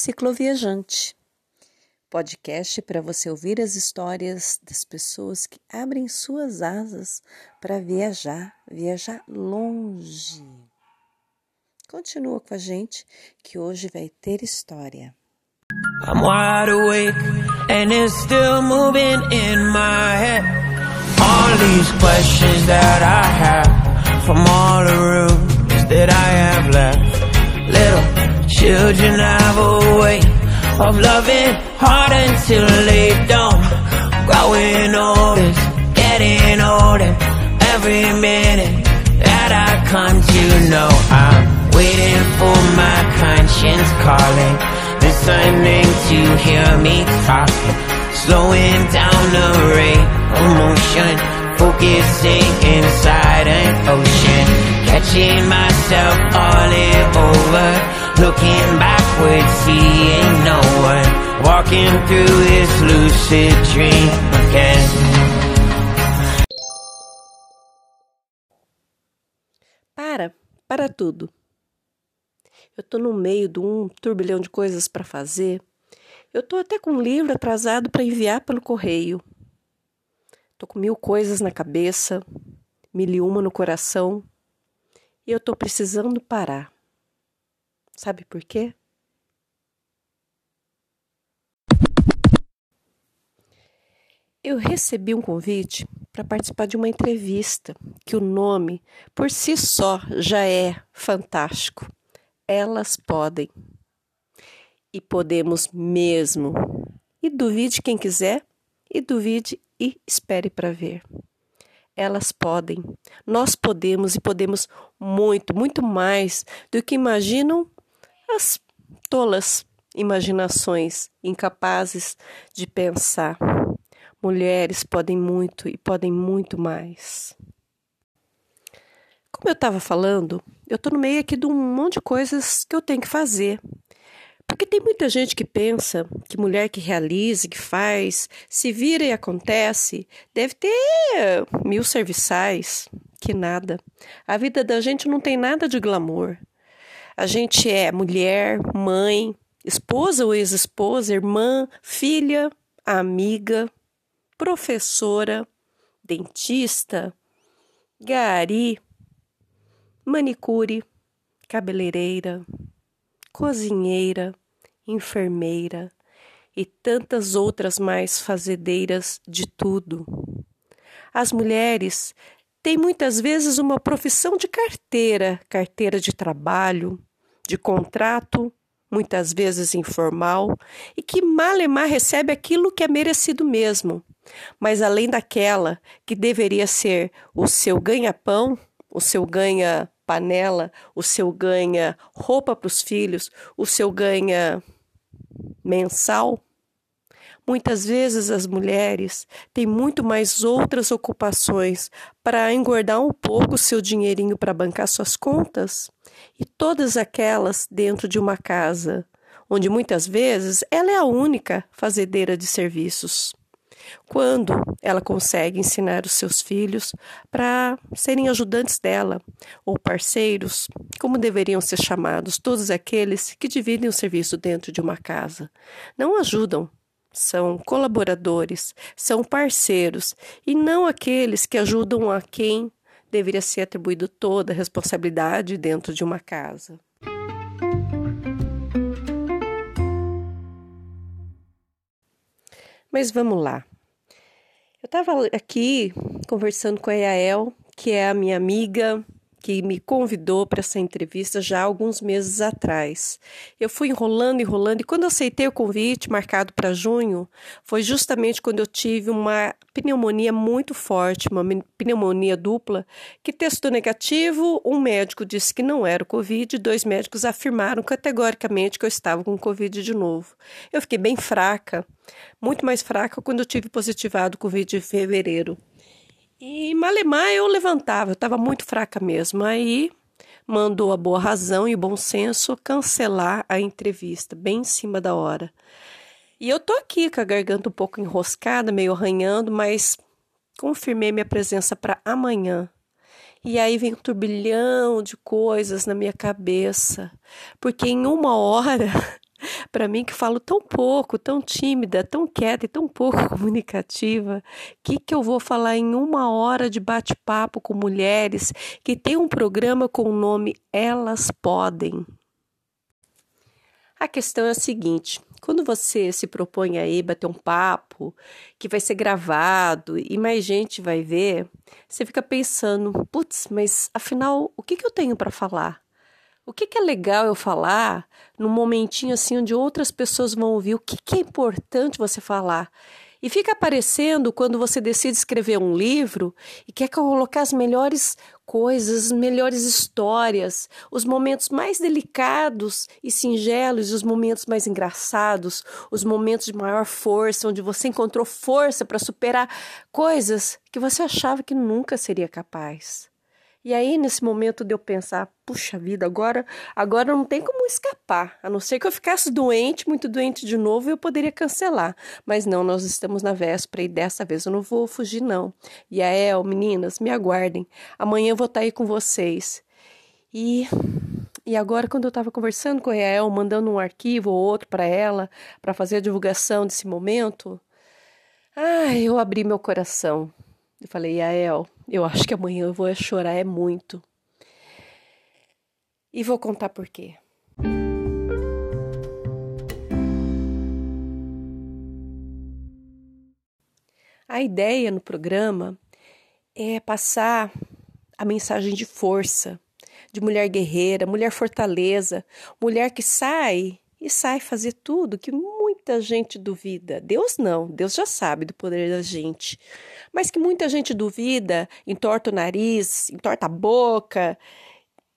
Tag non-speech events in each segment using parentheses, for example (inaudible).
Cicloviajante podcast para você ouvir as histórias das pessoas que abrem suas asas para viajar, viajar longe. Continua com a gente que hoje vai ter história. I'm wide awake and it's still moving in my head. All these questions that I have from all the rooms that I have left. Little children have a way of loving hard until they don't. Growing older, getting older, every minute that I come to know I'm waiting for my conscience calling, listening to hear me talking, slowing down the rate of motion, focusing inside an ocean, catching myself all over. Looking backwards, seeing no one Walking through this lucid dream again Para, para tudo. Eu tô no meio de um turbilhão de coisas para fazer. Eu tô até com um livro atrasado para enviar pelo correio. Tô com mil coisas na cabeça, mil e uma no coração, e eu tô precisando parar. Sabe por quê? Eu recebi um convite para participar de uma entrevista que o nome por si só já é fantástico. Elas podem. E podemos mesmo. E duvide quem quiser, e duvide e espere para ver. Elas podem. Nós podemos e podemos muito, muito mais do que imaginam as tolas imaginações incapazes de pensar. Mulheres podem muito e podem muito mais. Como eu estava falando, eu estou no meio aqui de um monte de coisas que eu tenho que fazer. Porque tem muita gente que pensa que mulher que realiza, que faz, se vira e acontece, deve ter mil serviçais. Que nada. A vida da gente não tem nada de glamour. A gente é mulher, mãe, esposa ou ex-esposa, irmã, filha, amiga, professora, dentista, gari, manicure, cabeleireira, cozinheira, enfermeira e tantas outras mais fazedeiras de tudo. As mulheres têm muitas vezes uma profissão de carteira, carteira de trabalho, de contrato, muitas vezes informal, e que malemar recebe aquilo que é merecido mesmo. Mas além daquela que deveria ser o seu ganha-pão, o seu ganha-panela, o seu ganha-roupa para os filhos, o seu ganha mensal, Muitas vezes as mulheres têm muito mais outras ocupações para engordar um pouco o seu dinheirinho para bancar suas contas, e todas aquelas dentro de uma casa, onde muitas vezes ela é a única fazedeira de serviços. Quando ela consegue ensinar os seus filhos para serem ajudantes dela, ou parceiros, como deveriam ser chamados todos aqueles que dividem o serviço dentro de uma casa. Não ajudam, são colaboradores, são parceiros e não aqueles que ajudam a quem deveria ser atribuído toda a responsabilidade dentro de uma casa. Mas vamos lá. Eu estava aqui conversando com a Yael, que é a minha amiga, que me convidou para essa entrevista já alguns meses atrás. Eu fui enrolando, enrolando, e quando aceitei o convite marcado para junho, foi justamente quando eu tive uma pneumonia muito forte, uma pneumonia dupla, que testou negativo, um médico disse que não era o Covid, dois médicos afirmaram categoricamente que eu estava com Covid de novo. Eu fiquei bem fraca, muito mais fraca quando eu tive positivado Covid em fevereiro. E Malemar eu levantava, eu estava muito fraca mesmo. Aí mandou a boa razão e o bom senso cancelar a entrevista, bem em cima da hora. E eu tô aqui com a garganta um pouco enroscada, meio arranhando, mas confirmei minha presença para amanhã. E aí vem um turbilhão de coisas na minha cabeça, porque em uma hora (laughs) Para mim que falo tão pouco, tão tímida, tão quieta e tão pouco (laughs) comunicativa, que que eu vou falar em uma hora de bate-papo com mulheres que tem um programa com o nome Elas Podem? A questão é a seguinte: quando você se propõe aí bater um papo que vai ser gravado e mais gente vai ver, você fica pensando, putz, mas afinal, o que, que eu tenho para falar? O que, que, é legal eu falar num momentinho assim onde outras pessoas vão ouvir? O que, que é importante você falar? E fica aparecendo quando você decide escrever um livro e quer colocar as melhores coisas, as melhores histórias, os momentos mais delicados e singelos, os momentos mais engraçados, os momentos de maior força, onde você encontrou força para superar coisas que você achava que nunca seria capaz. E aí, nesse momento de eu pensar, puxa vida, agora, agora não tem como escapar. A não ser que eu ficasse doente, muito doente de novo, eu poderia cancelar. Mas não, nós estamos na véspera e dessa vez eu não vou fugir, não. E a El, meninas, me aguardem. Amanhã eu vou estar aí com vocês. E e agora, quando eu estava conversando com a El, mandando um arquivo ou outro para ela, para fazer a divulgação desse momento, ah, eu abri meu coração. Eu falei, Yael, eu acho que amanhã eu vou chorar é muito. E vou contar por quê. A ideia no programa é passar a mensagem de força, de mulher guerreira, mulher fortaleza, mulher que sai e sai fazer tudo que muita gente duvida. Deus não, Deus já sabe do poder da gente. Mas que muita gente duvida, entorta o nariz, entorta a boca,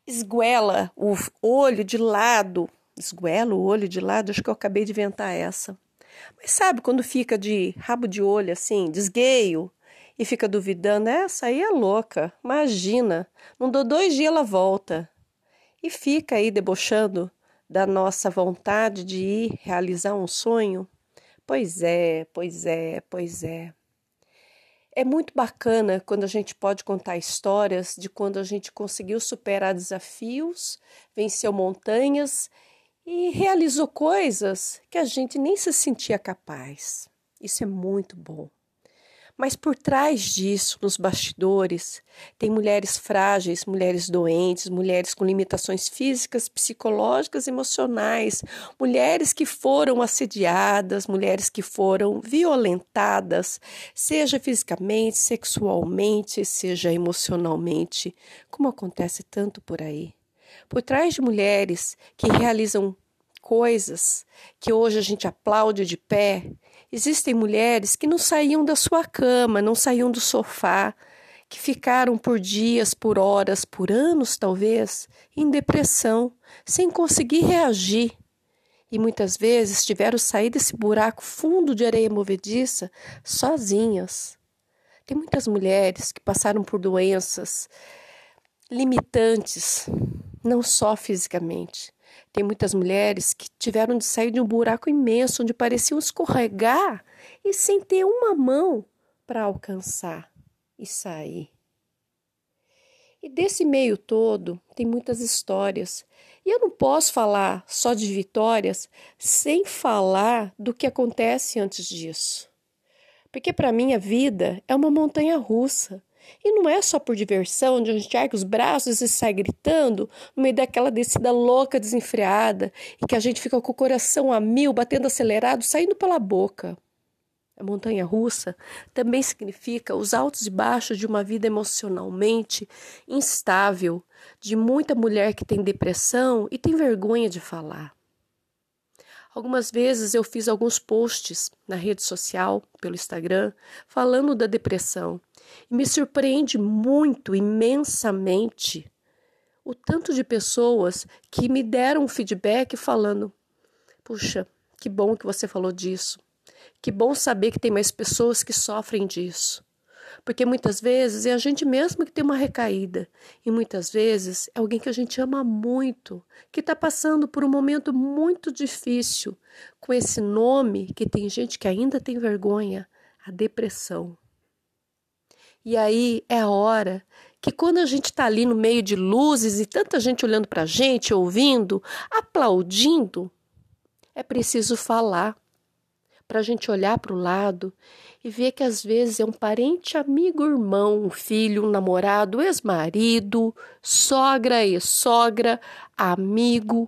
esguela o olho de lado. Esguela o olho de lado, acho que eu acabei de inventar essa. Mas sabe quando fica de rabo de olho assim, desgueio, e fica duvidando? Essa aí é louca, imagina, não dou dois dias ela volta. E fica aí debochando da nossa vontade de ir realizar um sonho? Pois é, pois é, pois é. É muito bacana quando a gente pode contar histórias de quando a gente conseguiu superar desafios, venceu montanhas e realizou coisas que a gente nem se sentia capaz. Isso é muito bom. Mas por trás disso, nos bastidores, tem mulheres frágeis, mulheres doentes, mulheres com limitações físicas, psicológicas, emocionais, mulheres que foram assediadas, mulheres que foram violentadas, seja fisicamente, sexualmente, seja emocionalmente, como acontece tanto por aí. Por trás de mulheres que realizam coisas que hoje a gente aplaude de pé, Existem mulheres que não saíam da sua cama, não saíam do sofá, que ficaram por dias, por horas, por anos talvez, em depressão, sem conseguir reagir. E muitas vezes tiveram sair desse buraco fundo de areia movediça sozinhas. Tem muitas mulheres que passaram por doenças limitantes, não só fisicamente, tem muitas mulheres que tiveram de sair de um buraco imenso onde pareciam escorregar e sem ter uma mão para alcançar e sair. E desse meio todo tem muitas histórias. E eu não posso falar só de vitórias sem falar do que acontece antes disso. Porque para mim a vida é uma montanha russa e não é só por diversão, onde a gente ergue os braços e sai gritando no meio daquela descida louca, desenfreada, e que a gente fica com o coração a mil, batendo acelerado, saindo pela boca. A montanha russa também significa os altos e baixos de uma vida emocionalmente instável, de muita mulher que tem depressão e tem vergonha de falar. Algumas vezes eu fiz alguns posts na rede social, pelo Instagram, falando da depressão. E me surpreende muito, imensamente, o tanto de pessoas que me deram feedback falando: puxa, que bom que você falou disso. Que bom saber que tem mais pessoas que sofrem disso. Porque muitas vezes é a gente mesmo que tem uma recaída, e muitas vezes é alguém que a gente ama muito, que está passando por um momento muito difícil, com esse nome que tem gente que ainda tem vergonha a depressão. E aí é hora que quando a gente está ali no meio de luzes e tanta gente olhando para a gente, ouvindo, aplaudindo, É preciso falar para a gente olhar para o lado e ver que às vezes é um parente, amigo, irmão, um filho, um namorado, ex-marido, sogra e sogra, amigo,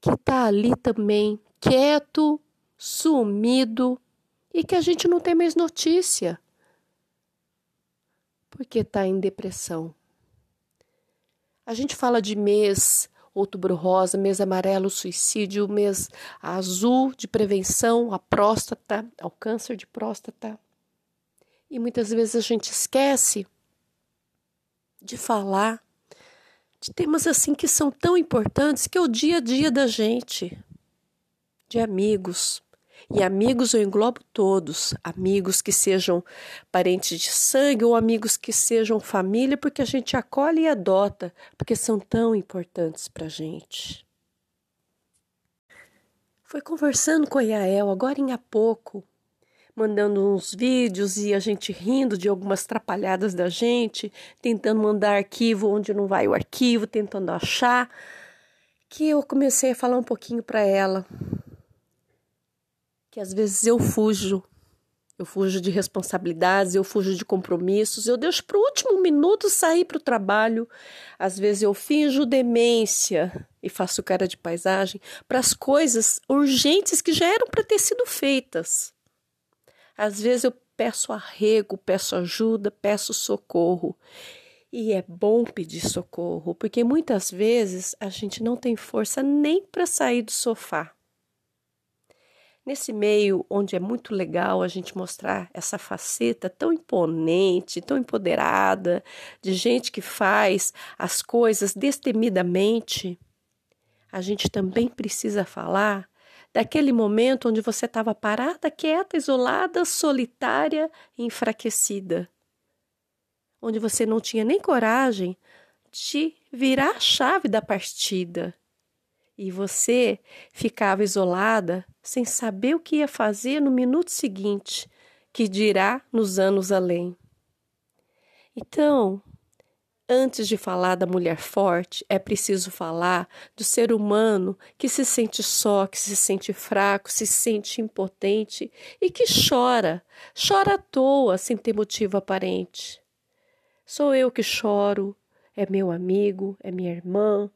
que está ali também, quieto, sumido e que a gente não tem mais notícia porque está em depressão. A gente fala de mês outubro rosa, mês amarelo, suicídio, mês azul de prevenção à próstata, ao câncer de próstata. E muitas vezes a gente esquece de falar de temas assim que são tão importantes que é o dia a dia da gente, de amigos, e amigos eu englobo todos, amigos que sejam parentes de sangue ou amigos que sejam família, porque a gente acolhe e adota, porque são tão importantes para a gente. Foi conversando com a Yael agora em há pouco, mandando uns vídeos e a gente rindo de algumas trapalhadas da gente, tentando mandar arquivo onde não vai o arquivo, tentando achar, que eu comecei a falar um pouquinho para ela que às vezes eu fujo. Eu fujo de responsabilidades, eu fujo de compromissos, eu deixo para o último minuto sair para o trabalho. Às vezes eu finjo demência e faço cara de paisagem para as coisas urgentes que já eram para ter sido feitas. Às vezes eu peço arrego, peço ajuda, peço socorro. E é bom pedir socorro, porque muitas vezes a gente não tem força nem para sair do sofá. Nesse meio onde é muito legal a gente mostrar essa faceta tão imponente, tão empoderada, de gente que faz as coisas destemidamente, a gente também precisa falar daquele momento onde você estava parada, quieta, isolada, solitária e enfraquecida. Onde você não tinha nem coragem de virar a chave da partida e você ficava isolada sem saber o que ia fazer no minuto seguinte, que dirá nos anos além. Então, antes de falar da mulher forte, é preciso falar do ser humano que se sente só, que se sente fraco, se sente impotente e que chora, chora à toa sem ter motivo aparente. Sou eu que choro, é meu amigo, é minha irmã,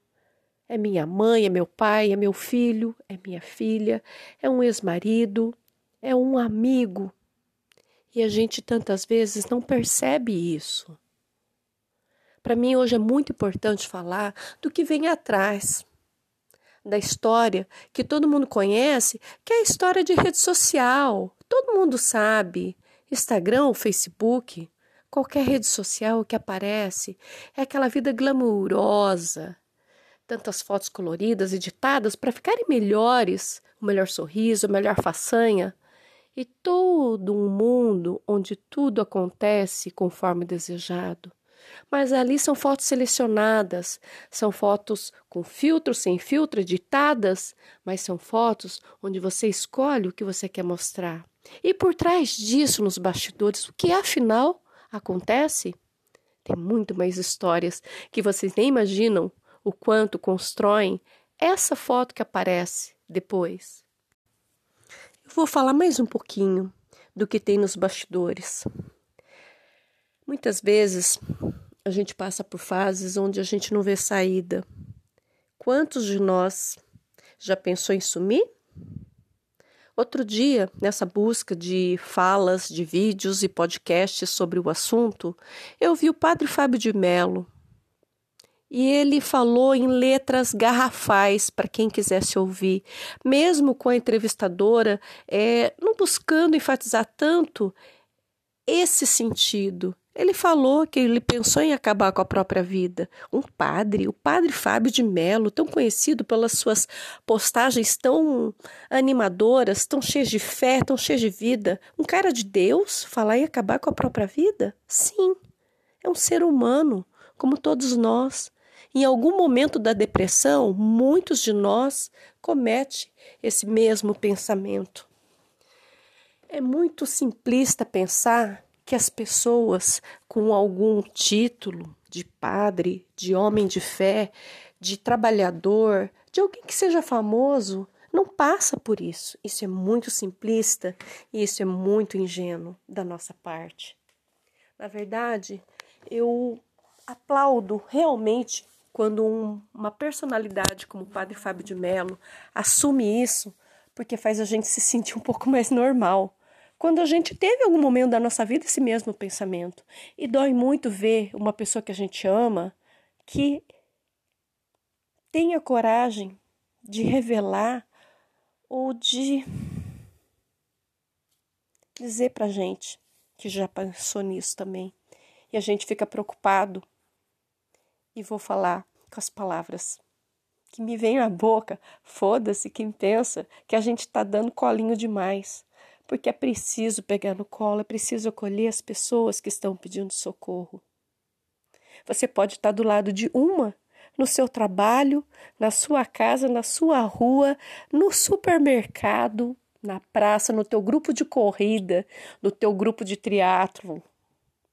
é minha mãe, é meu pai, é meu filho, é minha filha, é um ex-marido, é um amigo. E a gente tantas vezes não percebe isso. Para mim, hoje é muito importante falar do que vem atrás da história que todo mundo conhece, que é a história de rede social. Todo mundo sabe. Instagram, Facebook, qualquer rede social que aparece, é aquela vida glamourosa, tantas fotos coloridas, editadas para ficarem melhores, o melhor sorriso, a melhor façanha, e todo um mundo onde tudo acontece conforme desejado. Mas ali são fotos selecionadas, são fotos com filtro, sem filtro, editadas, mas são fotos onde você escolhe o que você quer mostrar. E por trás disso, nos bastidores, o que afinal acontece? Tem muito mais histórias que vocês nem imaginam o quanto constroem essa foto que aparece depois. Eu vou falar mais um pouquinho do que tem nos bastidores. Muitas vezes a gente passa por fases onde a gente não vê saída. Quantos de nós já pensou em sumir? Outro dia, nessa busca de falas, de vídeos e podcasts sobre o assunto, eu vi o padre Fábio de Mello, e ele falou em letras garrafais para quem quisesse ouvir, mesmo com a entrevistadora é, não buscando enfatizar tanto esse sentido. Ele falou que ele pensou em acabar com a própria vida. Um padre, o padre Fábio de Mello, tão conhecido pelas suas postagens tão animadoras, tão cheias de fé, tão cheias de vida. Um cara de Deus falar em acabar com a própria vida? Sim, é um ser humano, como todos nós. Em algum momento da depressão, muitos de nós cometem esse mesmo pensamento. É muito simplista pensar que as pessoas com algum título de padre, de homem de fé, de trabalhador, de alguém que seja famoso, não passa por isso. Isso é muito simplista e isso é muito ingênuo da nossa parte. Na verdade, eu aplaudo realmente quando um, uma personalidade como o Padre Fábio de Mello assume isso, porque faz a gente se sentir um pouco mais normal. Quando a gente teve algum momento da nossa vida esse mesmo pensamento. E dói muito ver uma pessoa que a gente ama que tenha coragem de revelar ou de dizer pra gente que já pensou nisso também. E a gente fica preocupado. E vou falar com as palavras que me vem à boca. Foda-se quem pensa que a gente está dando colinho demais. Porque é preciso pegar no colo, é preciso acolher as pessoas que estão pedindo socorro. Você pode estar do lado de uma no seu trabalho, na sua casa, na sua rua, no supermercado, na praça, no teu grupo de corrida, no teu grupo de triatlo,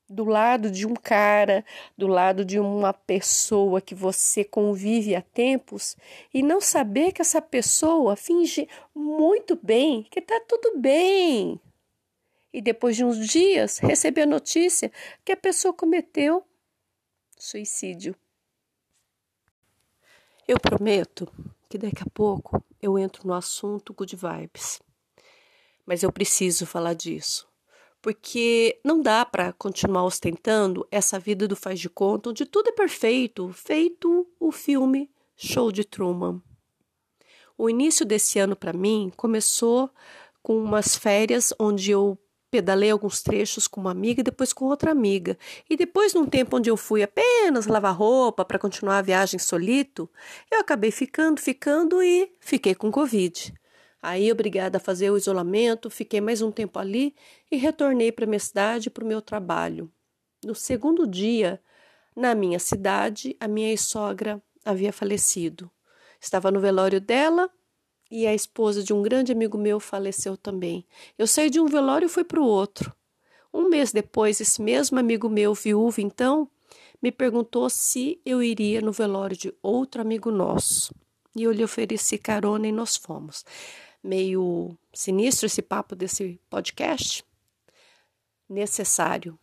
do lado de um cara, do lado de uma pessoa que você convive há tempos e não saber que essa pessoa finge muito bem, que tá tudo bem. E depois de uns dias receber a notícia que a pessoa cometeu suicídio. Eu prometo que daqui a pouco eu entro no assunto good vibes. Mas eu preciso falar disso porque não dá para continuar ostentando essa vida do faz de conta onde tudo é perfeito, feito o filme Show de Truman. O início desse ano para mim começou com umas férias onde eu pedalei alguns trechos com uma amiga e depois com outra amiga. E depois, num tempo onde eu fui apenas lavar roupa para continuar a viagem solito, eu acabei ficando, ficando e fiquei com Covid. Aí, obrigada a fazer o isolamento, fiquei mais um tempo ali e retornei para minha cidade para o meu trabalho. No segundo dia, na minha cidade, a minha sogra havia falecido. Estava no velório dela e a esposa de um grande amigo meu faleceu também. Eu saí de um velório e fui para o outro. Um mês depois, esse mesmo amigo meu, viúvo então, me perguntou se eu iria no velório de outro amigo nosso. E eu lhe ofereci carona e nós fomos meio sinistro esse papo desse podcast? Necessário.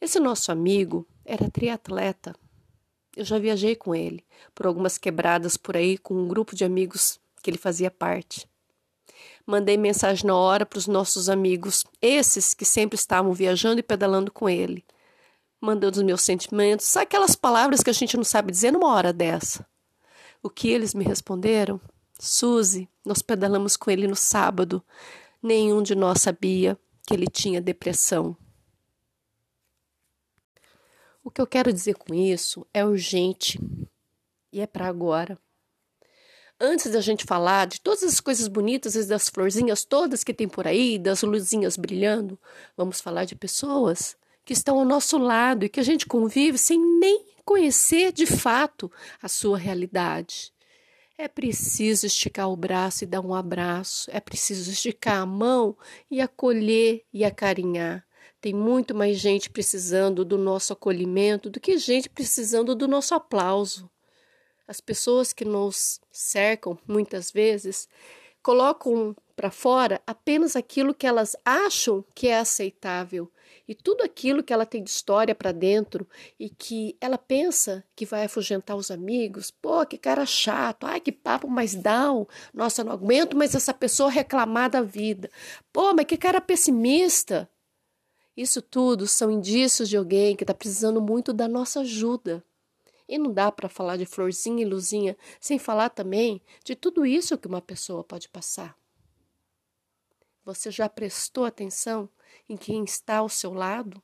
Esse nosso amigo era triatleta. Eu já viajei com ele por algumas quebradas por aí com um grupo de amigos que ele fazia parte. Mandei mensagem na hora para os nossos amigos, esses que sempre estavam viajando e pedalando com ele, mandando os meus sentimentos, aquelas palavras que a gente não sabe dizer numa hora dessa. O que eles me responderam? Suzy, nós pedalamos com ele no sábado. Nenhum de nós sabia que ele tinha depressão. O que eu quero dizer com isso é urgente e é para agora. Antes da gente falar de todas as coisas bonitas e das florzinhas todas que tem por aí, das luzinhas brilhando, vamos falar de pessoas que estão ao nosso lado e que a gente convive sem nem conhecer de fato a sua realidade. É preciso esticar o braço e dar um abraço, é preciso esticar a mão e acolher e acarinhar. Tem muito mais gente precisando do nosso acolhimento do que gente precisando do nosso aplauso. As pessoas que nos cercam, muitas vezes, colocam para fora apenas aquilo que elas acham que é aceitável e tudo aquilo que ela tem de história para dentro e que ela pensa que vai afugentar os amigos. Pô, que cara chato, ai que papo mais down, nossa, não aguento mais essa pessoa reclamar da vida. Pô, mas que cara pessimista. Isso tudo são indícios de alguém que está precisando muito da nossa ajuda. E não dá para falar de florzinha e luzinha sem falar também de tudo isso que uma pessoa pode passar. Você já prestou atenção em quem está ao seu lado?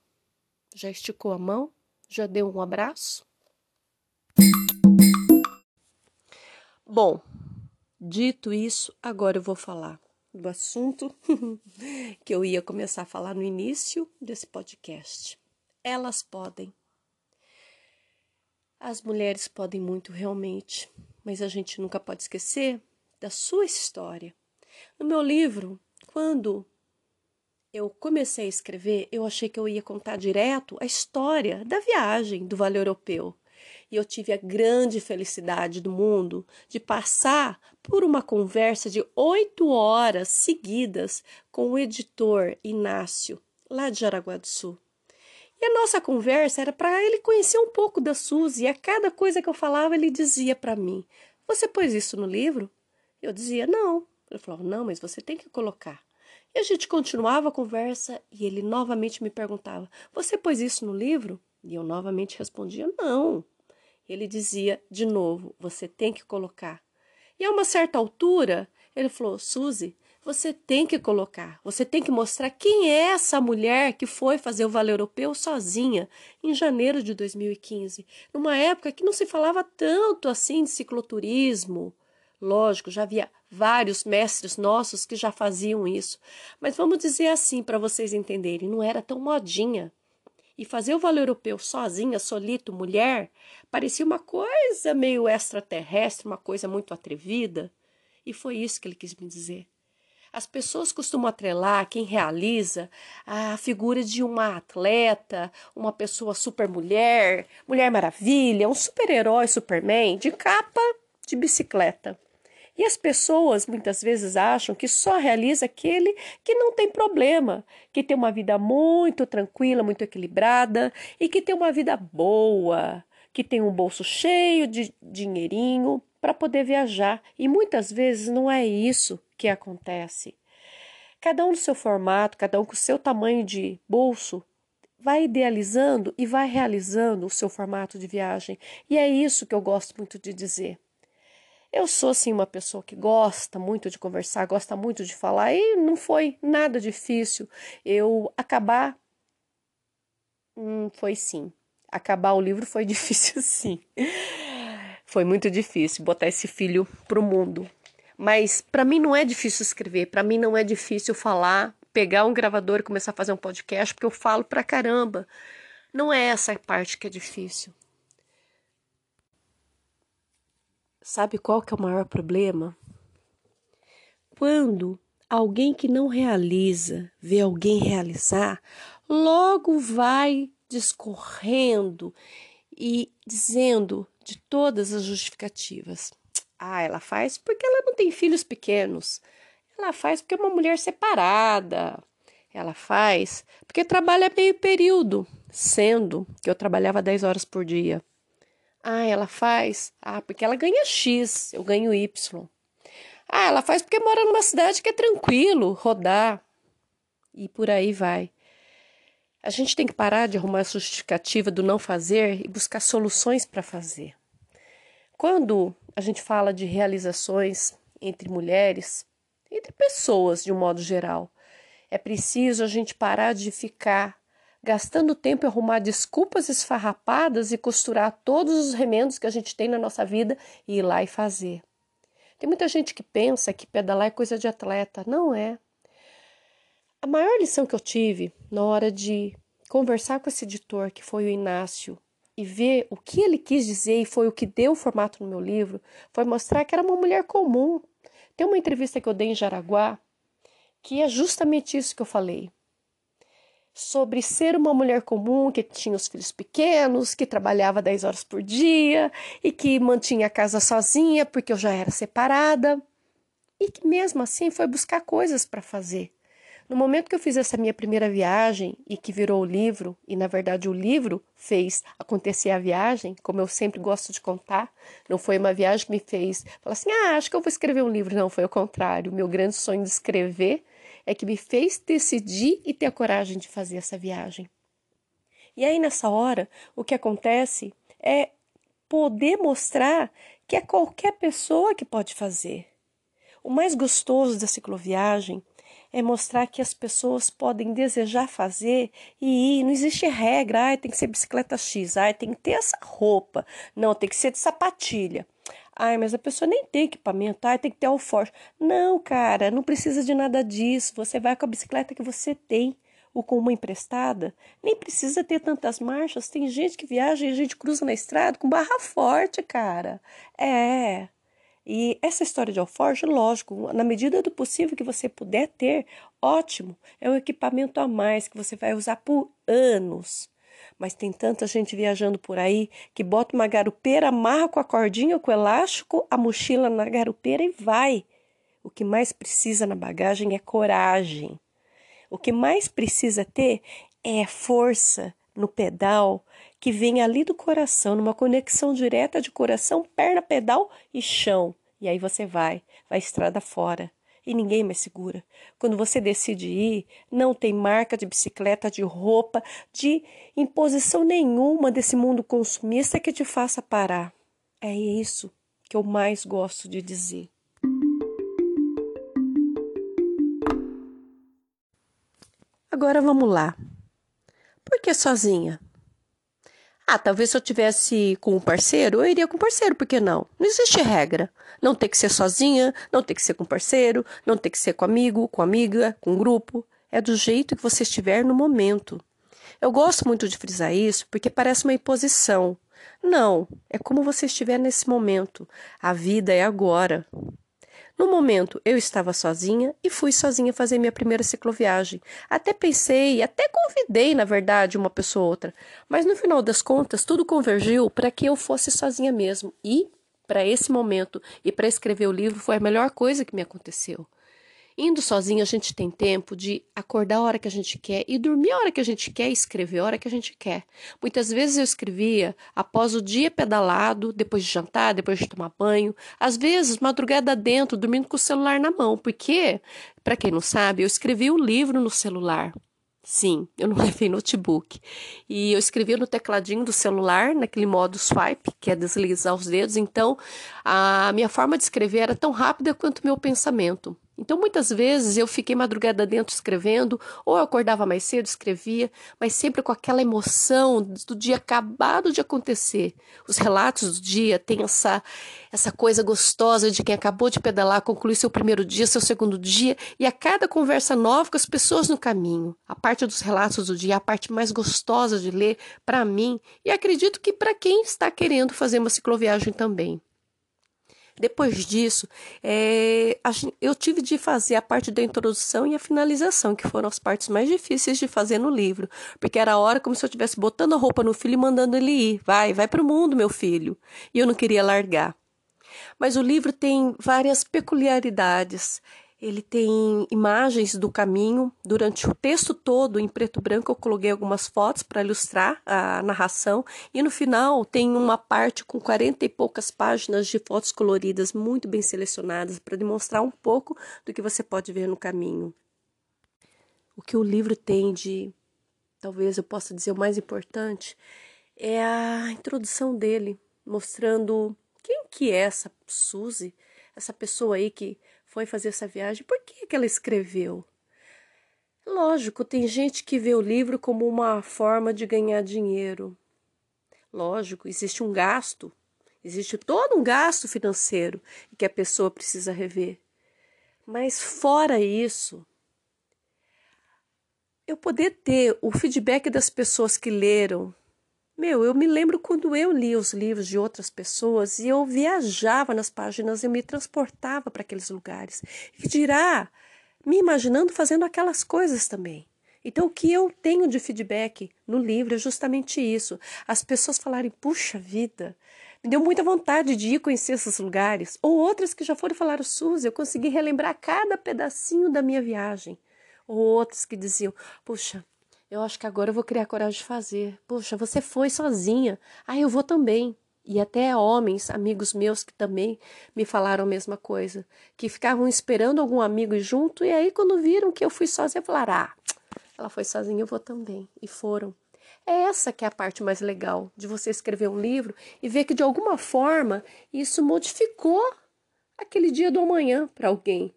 Já esticou a mão? Já deu um abraço? Bom, dito isso, agora eu vou falar do assunto (laughs) que eu ia começar a falar no início desse podcast. Elas podem. As mulheres podem muito realmente, mas a gente nunca pode esquecer da sua história. No meu livro, quando eu comecei a escrever, eu achei que eu ia contar direto a história da viagem do Vale Europeu. E eu tive a grande felicidade do mundo de passar por uma conversa de oito horas seguidas com o editor Inácio, lá de Jaraguá do Sul. E a nossa conversa era para ele conhecer um pouco da Suzy, e a cada coisa que eu falava ele dizia para mim: Você pôs isso no livro? Eu dizia: Não. Ele falou: Não, mas você tem que colocar. E a gente continuava a conversa e ele novamente me perguntava: Você pôs isso no livro? E eu novamente respondia: Não. Ele dizia de novo: Você tem que colocar. E a uma certa altura, ele falou: Suzy, você tem que colocar, você tem que mostrar quem é essa mulher que foi fazer o Vale Europeu sozinha em janeiro de 2015, numa época que não se falava tanto assim de cicloturismo. Lógico, já havia vários mestres nossos que já faziam isso, mas vamos dizer assim para vocês entenderem, não era tão modinha. E fazer o Vale Europeu sozinha, solito, mulher, parecia uma coisa meio extraterrestre, uma coisa muito atrevida. E foi isso que ele quis me dizer. As pessoas costumam atrelar quem realiza a figura de uma atleta, uma pessoa super mulher, mulher maravilha, um super-herói, superman, de capa de bicicleta. E as pessoas muitas vezes acham que só realiza aquele que não tem problema, que tem uma vida muito tranquila, muito equilibrada e que tem uma vida boa, que tem um bolso cheio de dinheirinho para poder viajar. E muitas vezes não é isso que acontece. Cada um no seu formato, cada um com o seu tamanho de bolso, vai idealizando e vai realizando o seu formato de viagem. E é isso que eu gosto muito de dizer. Eu sou assim uma pessoa que gosta muito de conversar, gosta muito de falar e não foi nada difícil eu acabar. Hum, foi sim. Acabar o livro foi (laughs) difícil sim. Foi muito difícil botar esse filho pro mundo. Mas para mim não é difícil escrever, para mim não é difícil falar, pegar um gravador e começar a fazer um podcast, porque eu falo pra caramba. Não é essa parte que é difícil. Sabe qual que é o maior problema? Quando alguém que não realiza vê alguém realizar, logo vai discorrendo e dizendo de todas as justificativas. Ah, ela faz porque ela não tem filhos pequenos. Ela faz porque é uma mulher separada. Ela faz porque trabalha meio período, sendo que eu trabalhava 10 horas por dia. Ah, ela faz. Ah, porque ela ganha X, eu ganho Y. Ah, ela faz porque mora numa cidade que é tranquilo rodar. E por aí vai. A gente tem que parar de arrumar a justificativa do não fazer e buscar soluções para fazer. Quando a gente fala de realizações entre mulheres, entre pessoas de um modo geral, é preciso a gente parar de ficar gastando tempo em arrumar desculpas esfarrapadas e costurar todos os remendos que a gente tem na nossa vida e ir lá e fazer. Tem muita gente que pensa que pedalar é coisa de atleta. Não é. A maior lição que eu tive na hora de conversar com esse editor, que foi o Inácio, e ver o que ele quis dizer, e foi o que deu o formato no meu livro, foi mostrar que era uma mulher comum. Tem uma entrevista que eu dei em Jaraguá, que é justamente isso que eu falei. Sobre ser uma mulher comum que tinha os filhos pequenos, que trabalhava 10 horas por dia e que mantinha a casa sozinha porque eu já era separada. E que mesmo assim foi buscar coisas para fazer. No momento que eu fiz essa minha primeira viagem e que virou o livro, e na verdade o livro fez acontecer a viagem, como eu sempre gosto de contar, não foi uma viagem que me fez falar assim: ah, acho que eu vou escrever um livro. Não, foi o contrário. Meu grande sonho de escrever é que me fez decidir e ter a coragem de fazer essa viagem. E aí, nessa hora, o que acontece é poder mostrar que é qualquer pessoa que pode fazer. O mais gostoso da cicloviagem é mostrar que as pessoas podem desejar fazer e ir. Não existe regra, ah, tem que ser bicicleta X, ah, tem que ter essa roupa, não, tem que ser de sapatilha. Ai, mas a pessoa nem tem equipamento, ai, tem que ter alforje. Não, cara, não precisa de nada disso. Você vai com a bicicleta que você tem ou com uma emprestada. Nem precisa ter tantas marchas. Tem gente que viaja e a gente cruza na estrada com barra forte, cara. É. E essa história de alforge, lógico, na medida do possível que você puder ter, ótimo, é um equipamento a mais que você vai usar por anos. Mas tem tanta gente viajando por aí que bota uma garupeira, amarra com a cordinha, com o elástico, a mochila na garupeira e vai. O que mais precisa na bagagem é coragem. O que mais precisa ter é força no pedal que vem ali do coração, numa conexão direta de coração, perna, pedal e chão. E aí você vai, vai estrada fora e ninguém mais segura. Quando você decide ir, não tem marca de bicicleta, de roupa, de imposição nenhuma desse mundo consumista que te faça parar. É isso que eu mais gosto de dizer. Agora vamos lá. Por que sozinha? Ah, talvez se eu tivesse com um parceiro, eu iria com parceiro, por que não? Não existe regra. Não tem que ser sozinha, não tem que ser com parceiro, não tem que ser com amigo, com amiga, com grupo. É do jeito que você estiver no momento. Eu gosto muito de frisar isso porque parece uma imposição. Não, é como você estiver nesse momento. A vida é agora. No momento, eu estava sozinha e fui sozinha fazer minha primeira cicloviagem. Até pensei, até convidei, na verdade, uma pessoa ou outra. Mas no final das contas, tudo convergiu para que eu fosse sozinha mesmo. E, para esse momento e para escrever o livro, foi a melhor coisa que me aconteceu. Indo sozinho, a gente tem tempo de acordar a hora que a gente quer e dormir a hora que a gente quer escrever a hora que a gente quer. Muitas vezes eu escrevia após o dia pedalado, depois de jantar, depois de tomar banho, às vezes madrugada dentro, dormindo com o celular na mão, porque, para quem não sabe, eu escrevi o um livro no celular. Sim, eu não (laughs) levei notebook. E eu escrevia no tecladinho do celular, naquele modo swipe, que é deslizar os dedos. Então, a minha forma de escrever era tão rápida quanto meu pensamento. Então, muitas vezes eu fiquei madrugada dentro escrevendo, ou eu acordava mais cedo, escrevia, mas sempre com aquela emoção do dia acabado de acontecer. Os relatos do dia têm essa, essa coisa gostosa de quem acabou de pedalar, concluir seu primeiro dia, seu segundo dia, e a cada conversa nova com as pessoas no caminho. A parte dos relatos do dia é a parte mais gostosa de ler para mim, e acredito que para quem está querendo fazer uma cicloviagem também. Depois disso, é, eu tive de fazer a parte da introdução e a finalização, que foram as partes mais difíceis de fazer no livro, porque era a hora como se eu estivesse botando a roupa no filho e mandando ele ir. Vai, vai para o mundo, meu filho. E eu não queria largar. Mas o livro tem várias peculiaridades. Ele tem imagens do caminho. Durante o texto todo, em preto e branco, eu coloquei algumas fotos para ilustrar a narração. E no final tem uma parte com 40 e poucas páginas de fotos coloridas, muito bem selecionadas, para demonstrar um pouco do que você pode ver no caminho. O que o livro tem de, talvez eu possa dizer o mais importante, é a introdução dele, mostrando quem que é essa Suzy, essa pessoa aí que foi fazer essa viagem, por que, que ela escreveu? Lógico, tem gente que vê o livro como uma forma de ganhar dinheiro. Lógico, existe um gasto, existe todo um gasto financeiro que a pessoa precisa rever. Mas fora isso, eu poder ter o feedback das pessoas que leram, meu, eu me lembro quando eu li os livros de outras pessoas e eu viajava nas páginas, eu me transportava para aqueles lugares. E dirá, me imaginando fazendo aquelas coisas também. Então, o que eu tenho de feedback no livro é justamente isso. As pessoas falarem, puxa vida, me deu muita vontade de ir conhecer esses lugares. Ou outras que já foram falar, Suzy, eu consegui relembrar cada pedacinho da minha viagem. Ou outras que diziam, puxa, eu acho que agora eu vou criar coragem de fazer. Poxa, você foi sozinha. Ah, eu vou também. E até homens, amigos meus que também me falaram a mesma coisa, que ficavam esperando algum amigo junto e aí quando viram que eu fui sozinha, falaram: "Ah, ela foi sozinha, eu vou também". E foram. É essa que é a parte mais legal de você escrever um livro e ver que de alguma forma isso modificou aquele dia do amanhã para alguém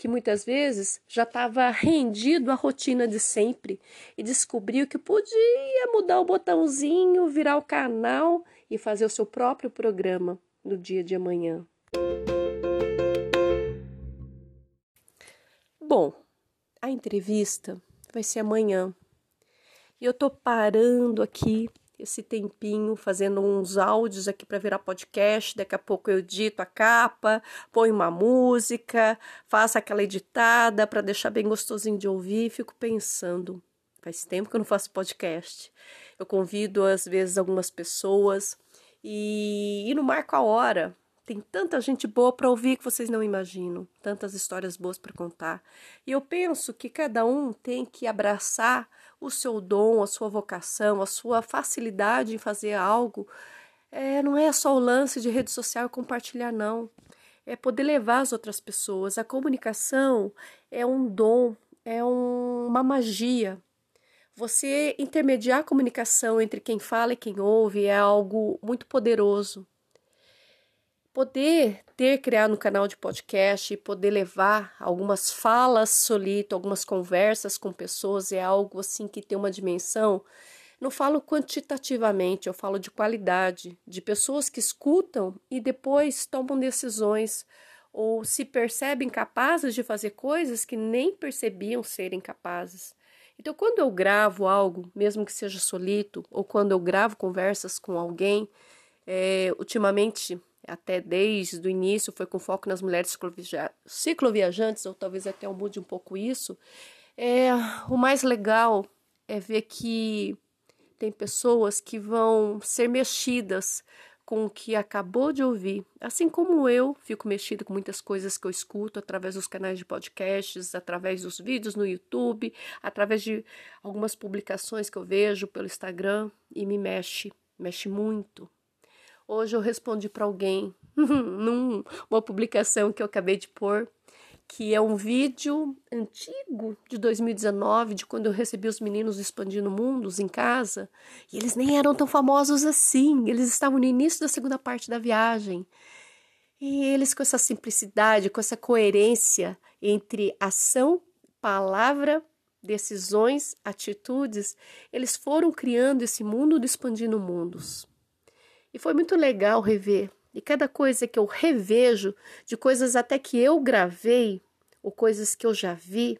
que muitas vezes já estava rendido à rotina de sempre e descobriu que podia mudar o botãozinho, virar o canal e fazer o seu próprio programa no dia de amanhã. Bom, a entrevista vai ser amanhã. E eu tô parando aqui esse tempinho fazendo uns áudios aqui para virar podcast. Daqui a pouco eu edito a capa, ponho uma música, faço aquela editada para deixar bem gostosinho de ouvir. Fico pensando: Faz tempo que eu não faço podcast. Eu convido, às vezes, algumas pessoas e, e não marco a hora. Tem tanta gente boa para ouvir que vocês não imaginam, tantas histórias boas para contar. E eu penso que cada um tem que abraçar o seu dom, a sua vocação, a sua facilidade em fazer algo. É, não é só o lance de rede social e compartilhar, não. É poder levar as outras pessoas. A comunicação é um dom, é um, uma magia. Você intermediar a comunicação entre quem fala e quem ouve é algo muito poderoso. Poder ter criado um canal de podcast e poder levar algumas falas solito, algumas conversas com pessoas é algo assim que tem uma dimensão. Não falo quantitativamente, eu falo de qualidade, de pessoas que escutam e depois tomam decisões ou se percebem capazes de fazer coisas que nem percebiam serem capazes. Então, quando eu gravo algo, mesmo que seja solito, ou quando eu gravo conversas com alguém, é, ultimamente, até desde o início, foi com foco nas mulheres cicloviajantes, ou talvez até eu mude um pouco isso. É, o mais legal é ver que tem pessoas que vão ser mexidas com o que acabou de ouvir. Assim como eu fico mexida com muitas coisas que eu escuto através dos canais de podcasts, através dos vídeos no YouTube, através de algumas publicações que eu vejo pelo Instagram e me mexe, mexe muito. Hoje eu respondi para alguém (laughs) numa publicação que eu acabei de pôr que é um vídeo antigo de 2019, de quando eu recebi os meninos expandindo mundos em casa, e eles nem eram tão famosos assim, eles estavam no início da segunda parte da viagem. E eles com essa simplicidade, com essa coerência entre ação, palavra, decisões, atitudes, eles foram criando esse mundo do expandindo mundos. E foi muito legal rever e cada coisa que eu revejo, de coisas até que eu gravei, ou coisas que eu já vi,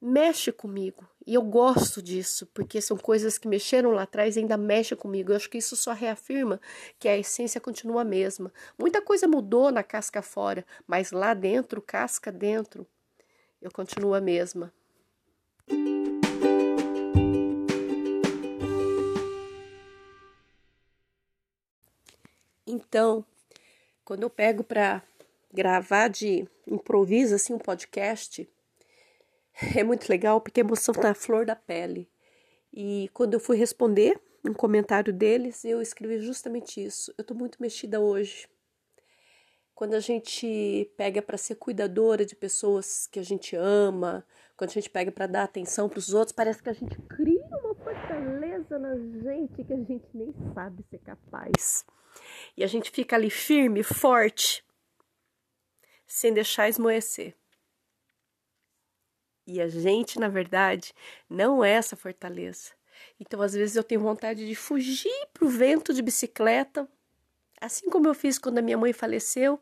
mexe comigo. E eu gosto disso, porque são coisas que mexeram lá atrás e ainda mexem comigo. Eu acho que isso só reafirma que a essência continua a mesma. Muita coisa mudou na casca fora, mas lá dentro, casca dentro, eu continuo a mesma. Então, quando eu pego para gravar de improviso assim um podcast, é muito legal porque a emoção tá à flor da pele. E quando eu fui responder um comentário deles, eu escrevi justamente isso. Eu tô muito mexida hoje. Quando a gente pega para ser cuidadora de pessoas que a gente ama, quando a gente pega para dar atenção para os outros, parece que a gente cria uma fortaleza na gente que a gente nem sabe ser capaz. E a gente fica ali firme, forte, sem deixar esmoecer. E a gente, na verdade, não é essa fortaleza. Então, às vezes, eu tenho vontade de fugir pro vento de bicicleta, assim como eu fiz quando a minha mãe faleceu,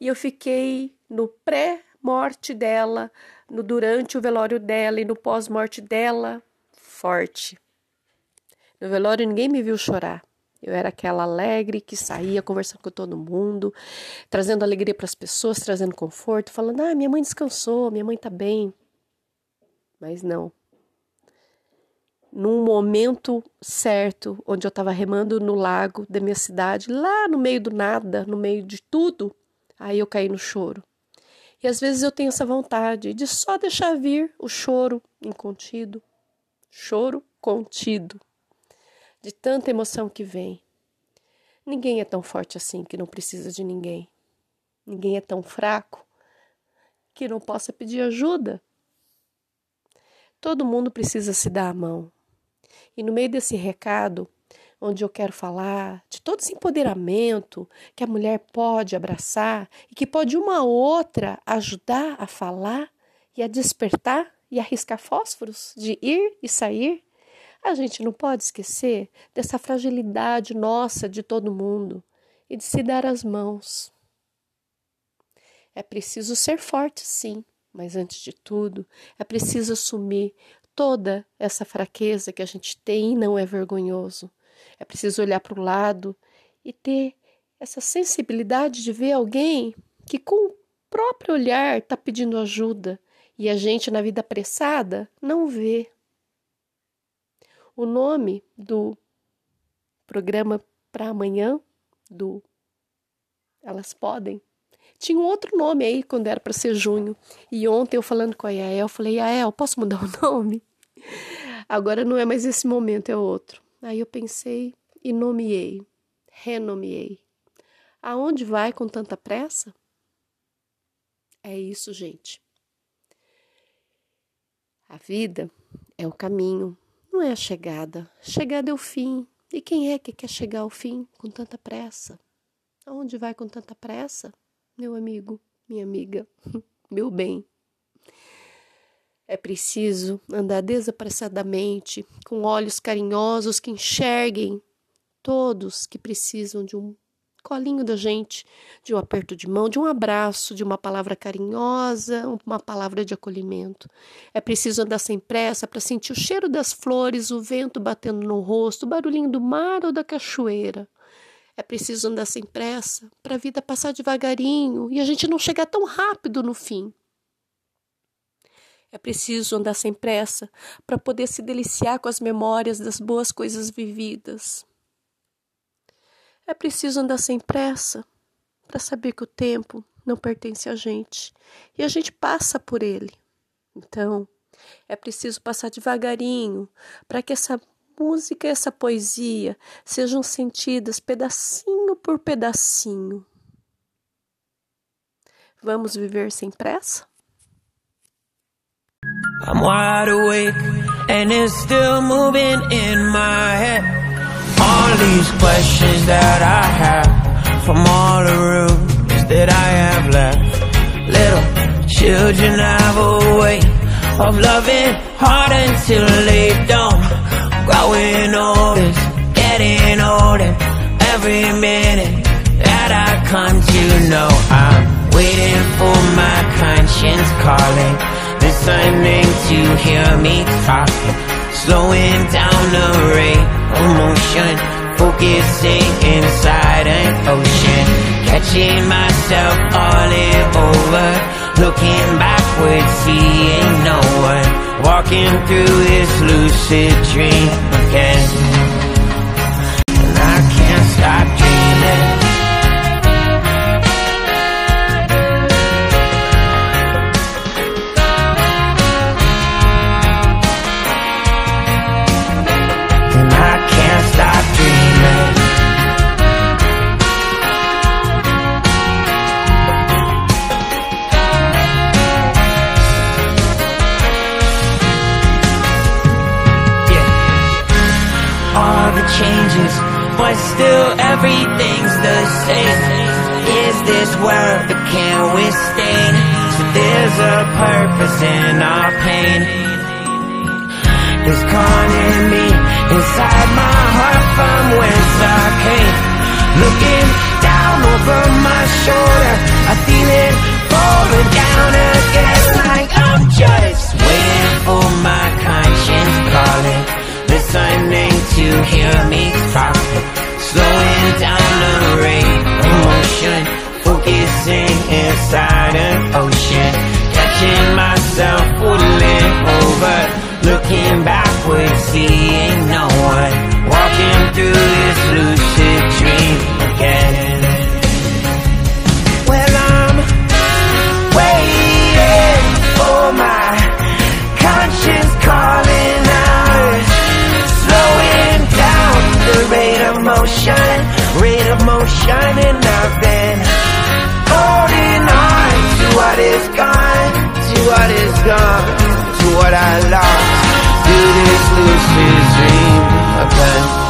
e eu fiquei no pré-morte dela, no durante o velório dela e no pós-morte dela, forte. No velório ninguém me viu chorar. Eu era aquela alegre que saía conversando com todo mundo, trazendo alegria para as pessoas, trazendo conforto, falando: "Ah, minha mãe descansou, minha mãe está bem". Mas não. Num momento certo, onde eu estava remando no lago da minha cidade, lá no meio do nada, no meio de tudo, aí eu caí no choro. E às vezes eu tenho essa vontade de só deixar vir o choro incontido, choro contido de tanta emoção que vem. Ninguém é tão forte assim que não precisa de ninguém. Ninguém é tão fraco que não possa pedir ajuda. Todo mundo precisa se dar a mão. E no meio desse recado, onde eu quero falar de todo esse empoderamento que a mulher pode abraçar e que pode uma outra ajudar a falar e a despertar e arriscar fósforos de ir e sair, a gente não pode esquecer dessa fragilidade nossa de todo mundo e de se dar as mãos. É preciso ser forte, sim, mas antes de tudo, é preciso assumir toda essa fraqueza que a gente tem e não é vergonhoso. É preciso olhar para o lado e ter essa sensibilidade de ver alguém que, com o próprio olhar, está pedindo ajuda e a gente, na vida apressada, não vê. O nome do programa para amanhã do Elas Podem tinha um outro nome aí quando era para ser junho. E ontem eu falando com a Yael, eu falei: Yael, posso mudar o (laughs) nome? Agora não é mais esse momento, é outro. Aí eu pensei e nomeei, renomeei. Aonde vai com tanta pressa? É isso, gente. A vida é o caminho, não é a chegada. Chegada é o fim. E quem é que quer chegar ao fim com tanta pressa? Aonde vai com tanta pressa? meu amigo, minha amiga, (laughs) meu bem. É preciso andar desapressadamente, com olhos carinhosos que enxerguem todos que precisam de um colinho da gente, de um aperto de mão, de um abraço, de uma palavra carinhosa, uma palavra de acolhimento. É preciso andar sem pressa para sentir o cheiro das flores, o vento batendo no rosto, o barulhinho do mar ou da cachoeira. É preciso andar sem pressa para a vida passar devagarinho e a gente não chegar tão rápido no fim. É preciso andar sem pressa para poder se deliciar com as memórias das boas coisas vividas. É preciso andar sem pressa para saber que o tempo não pertence a gente e a gente passa por ele. Então, é preciso passar devagarinho para que essa música essa poesia sejam sentidas pedacinho por pedacinho. Vamos viver sem pressa? I'm wide awake and it's still moving in my head. All these questions that I have from all the rooms that I have left. Little children have a way of loving hard until they don't. Growing older, getting older Every minute that I come to know I'm waiting for my conscience calling Listening to hear me talking Slowing down the rate of motion Focusing inside an ocean. Catching myself falling over. Looking backwards, seeing no one. Walking through this lucid dream again. And I can't stop dreaming everything's the same. Is this world that can withstand? So there's a purpose in our pain. There's gone in me, inside my heart from whence I came. Looking down over my shoulder, I feel it falling down again like I'm just waiting for my conscience calling listening to hear me talk Down the rate of motion Focusing inside an ocean. Catching myself Looking backwards, seeing no one. Walking through shining, I've been holding on to what is gone, to what is gone, to what I lost, to this lucid dream of